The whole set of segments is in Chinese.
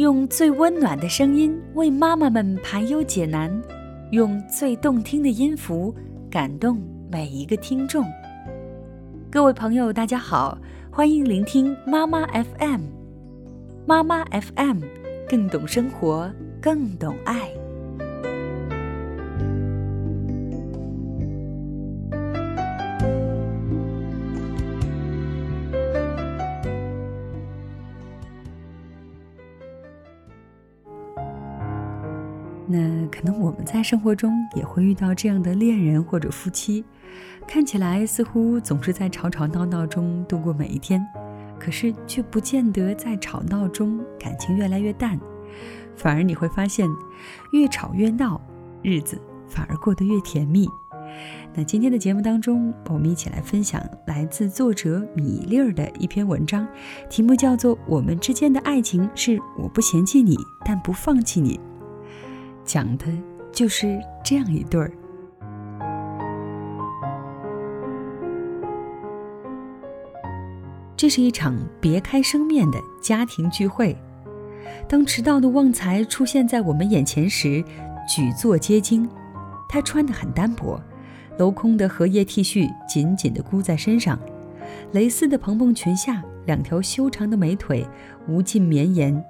用最温暖的声音为妈妈们排忧解难，用最动听的音符感动每一个听众。各位朋友，大家好，欢迎聆听妈妈 FM，妈妈 FM 更懂生活，更懂爱。那可能我们在生活中也会遇到这样的恋人或者夫妻，看起来似乎总是在吵吵闹闹中度过每一天，可是却不见得在吵闹中感情越来越淡，反而你会发现，越吵越闹，日子反而过得越甜蜜。那今天的节目当中，我们一起来分享来自作者米粒儿的一篇文章，题目叫做《我们之间的爱情是我不嫌弃你，但不放弃你》。讲的就是这样一对儿。这是一场别开生面的家庭聚会。当迟到的旺财出现在我们眼前时，举座皆惊。他穿得很单薄，镂空的荷叶 T 恤紧紧地箍在身上，蕾丝的蓬蓬裙下，两条修长的美腿无尽绵延，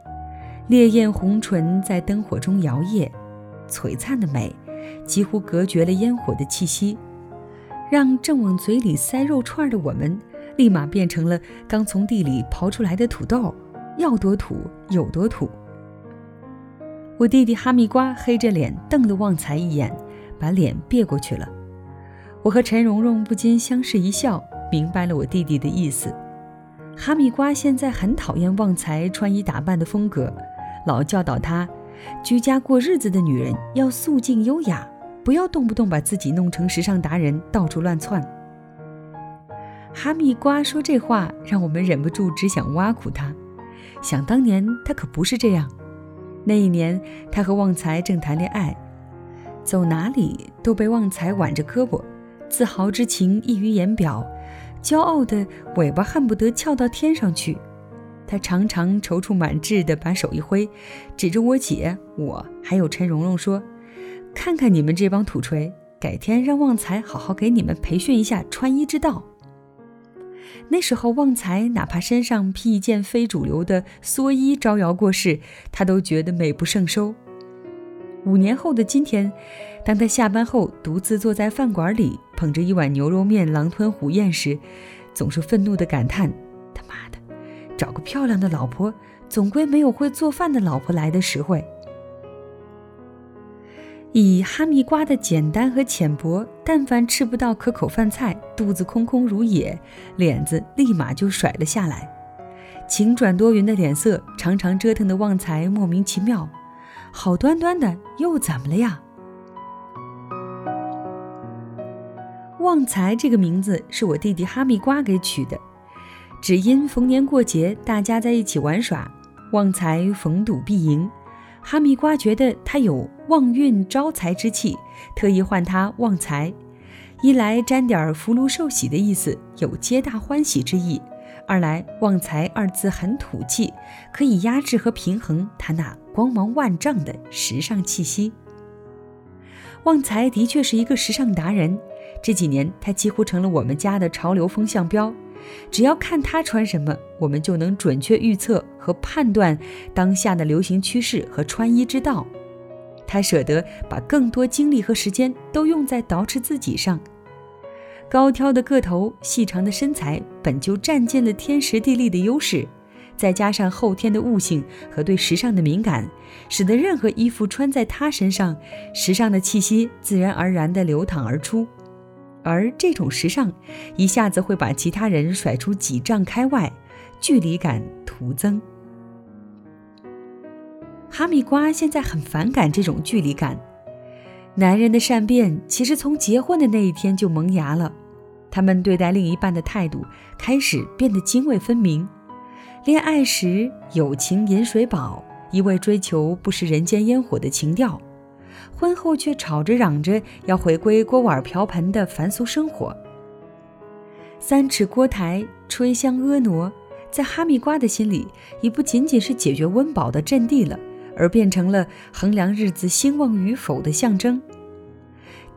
烈焰红唇在灯火中摇曳。璀璨的美，几乎隔绝了烟火的气息，让正往嘴里塞肉串的我们，立马变成了刚从地里刨出来的土豆，要多土有多土。我弟弟哈密瓜黑着脸瞪了旺财一眼，把脸别过去了。我和陈蓉蓉不禁相视一笑，明白了我弟弟的意思。哈密瓜现在很讨厌旺财穿衣打扮的风格，老教导他。居家过日子的女人要素静优雅，不要动不动把自己弄成时尚达人，到处乱窜。哈密瓜说这话，让我们忍不住只想挖苦他。想当年他可不是这样，那一年他和旺财正谈恋爱，走哪里都被旺财挽着胳膊，自豪之情溢于言表，骄傲的尾巴恨不得翘到天上去。他常常踌躇满志地把手一挥，指着我姐、我还有陈蓉蓉说：“看看你们这帮土锤，改天让旺财好好给你们培训一下穿衣之道。”那时候，旺财哪怕身上披一件非主流的蓑衣招摇过市，他都觉得美不胜收。五年后的今天，当他下班后独自坐在饭馆里，捧着一碗牛肉面狼吞虎咽时，总是愤怒地感叹：“他妈的！”漂亮的老婆，总归没有会做饭的老婆来的实惠。以哈密瓜的简单和浅薄，但凡吃不到可口饭菜，肚子空空如也，脸子立马就甩了下来。晴转多云的脸色，常常折腾的旺财莫名其妙。好端端的，又怎么了呀？旺财这个名字是我弟弟哈密瓜给取的。只因逢年过节，大家在一起玩耍，旺财逢赌必赢。哈密瓜觉得他有旺运招财之气，特意唤它旺财，一来沾点福禄寿喜的意思，有皆大欢喜之意；二来旺财二字很土气，可以压制和平衡它那光芒万丈的时尚气息。旺财的确是一个时尚达人，这几年他几乎成了我们家的潮流风向标。只要看他穿什么，我们就能准确预测和判断当下的流行趋势和穿衣之道。他舍得把更多精力和时间都用在捯饬自己上。高挑的个头、细长的身材本就占尽了天时地利的优势，再加上后天的悟性和对时尚的敏感，使得任何衣服穿在他身上，时尚的气息自然而然地流淌而出。而这种时尚，一下子会把其他人甩出几丈开外，距离感徒增。哈密瓜现在很反感这种距离感。男人的善变其实从结婚的那一天就萌芽了，他们对待另一半的态度开始变得泾渭分明。恋爱时友情饮水饱，一味追求不食人间烟火的情调。婚后却吵着嚷着要回归锅碗瓢盆的凡俗生活。三尺锅台，吹香婀娜，在哈密瓜的心里，已不仅仅是解决温饱的阵地了，而变成了衡量日子兴旺与否的象征。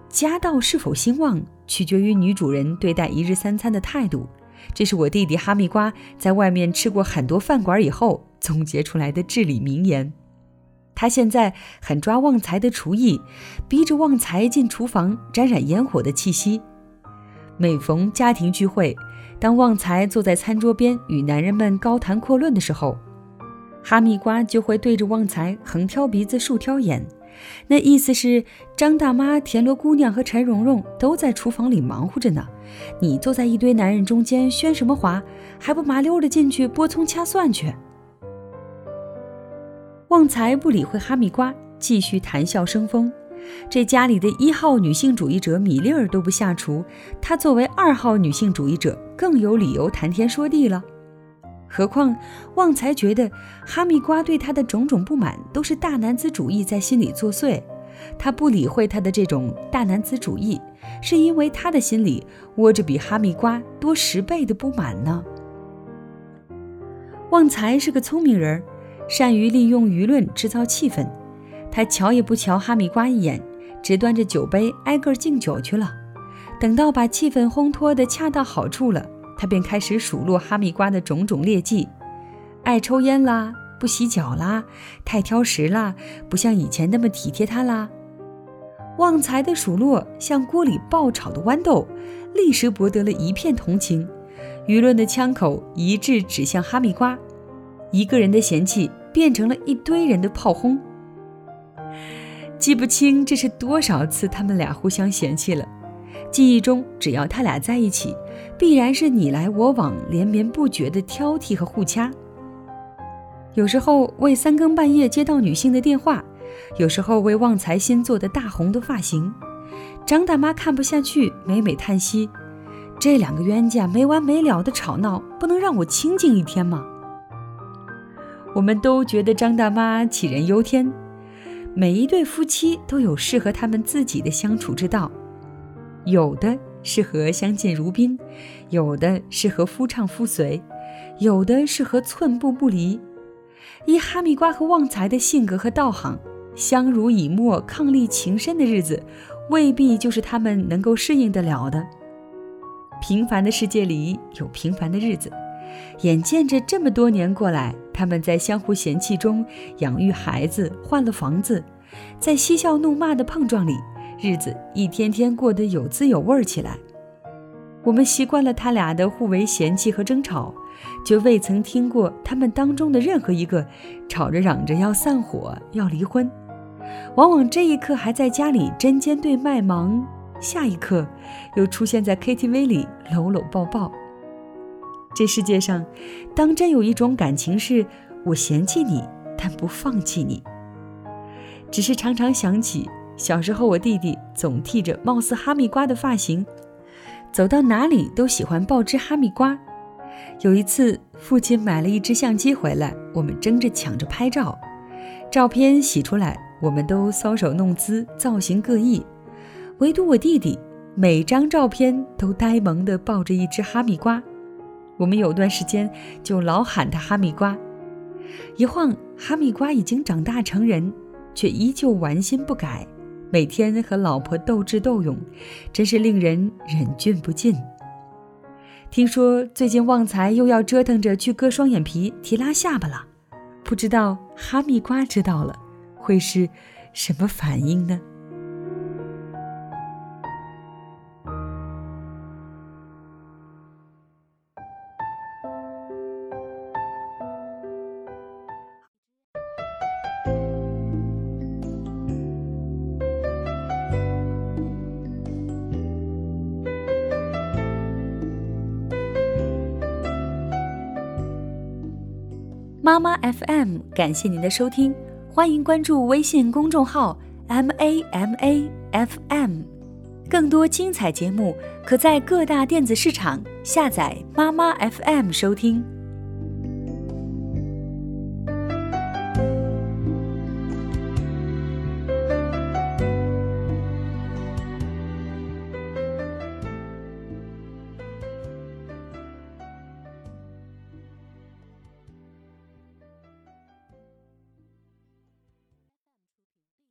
家道是否兴旺，取决于女主人对待一日三餐的态度。这是我弟弟哈密瓜在外面吃过很多饭馆以后总结出来的至理名言。他现在很抓旺财的厨艺，逼着旺财进厨房沾染烟火的气息。每逢家庭聚会，当旺财坐在餐桌边与男人们高谈阔论的时候，哈密瓜就会对着旺财横挑鼻子竖挑眼，那意思是张大妈、田螺姑娘和陈蓉蓉都在厨房里忙活着呢，你坐在一堆男人中间喧什么哗，还不麻溜的进去剥葱掐蒜去？旺财不理会哈密瓜，继续谈笑生风。这家里的一号女性主义者米粒儿都不下厨，她作为二号女性主义者更有理由谈天说地了。何况旺财觉得哈密瓜对他的种种不满都是大男子主义在心里作祟，他不理会他的这种大男子主义，是因为他的心里窝着比哈密瓜多十倍的不满呢。旺财是个聪明人。善于利用舆论制造气氛，他瞧也不瞧哈密瓜一眼，只端着酒杯挨个敬酒去了。等到把气氛烘托得恰到好处了，他便开始数落哈密瓜的种种劣迹：爱抽烟啦，不洗脚啦，太挑食啦，不像以前那么体贴他啦。旺财的数落像锅里爆炒的豌豆，立时博得了一片同情。舆论的枪口一致指向哈密瓜。一个人的嫌弃变成了一堆人的炮轰，记不清这是多少次他们俩互相嫌弃了。记忆中，只要他俩在一起，必然是你来我往、连绵不绝的挑剔和互掐。有时候为三更半夜接到女性的电话，有时候为旺财新做的大红的发型，张大妈看不下去，每每叹息：这两个冤家没完没了的吵闹，不能让我清静一天吗？我们都觉得张大妈杞人忧天。每一对夫妻都有适合他们自己的相处之道，有的适合相敬如宾，有的适合夫唱妇随，有的适合寸步不离。依哈密瓜和旺财的性格和道行，相濡以沫、伉俪情深的日子，未必就是他们能够适应得了的。平凡的世界里有平凡的日子。眼见着这么多年过来，他们在相互嫌弃中养育孩子，换了房子，在嬉笑怒骂的碰撞里，日子一天天过得有滋有味起来。我们习惯了他俩的互为嫌弃和争吵，却未曾听过他们当中的任何一个吵着嚷着要散伙、要离婚。往往这一刻还在家里针尖对麦芒，下一刻又出现在 KTV 里搂搂抱抱。这世界上，当真有一种感情是，我嫌弃你，但不放弃你。只是常常想起小时候，我弟弟总剃着貌似哈密瓜的发型，走到哪里都喜欢抱只哈密瓜。有一次，父亲买了一只相机回来，我们争着抢着拍照。照片洗出来，我们都搔首弄姿，造型各异，唯独我弟弟，每张照片都呆萌地抱着一只哈密瓜。我们有段时间就老喊他哈密瓜，一晃哈密瓜已经长大成人，却依旧玩心不改，每天和老婆斗智斗勇，真是令人忍俊不禁。听说最近旺财又要折腾着去割双眼皮、提拉下巴了，不知道哈密瓜知道了会是什么反应呢？妈妈 FM，感谢您的收听，欢迎关注微信公众号 M A M A F M，更多精彩节目可在各大电子市场下载妈妈 FM 收听。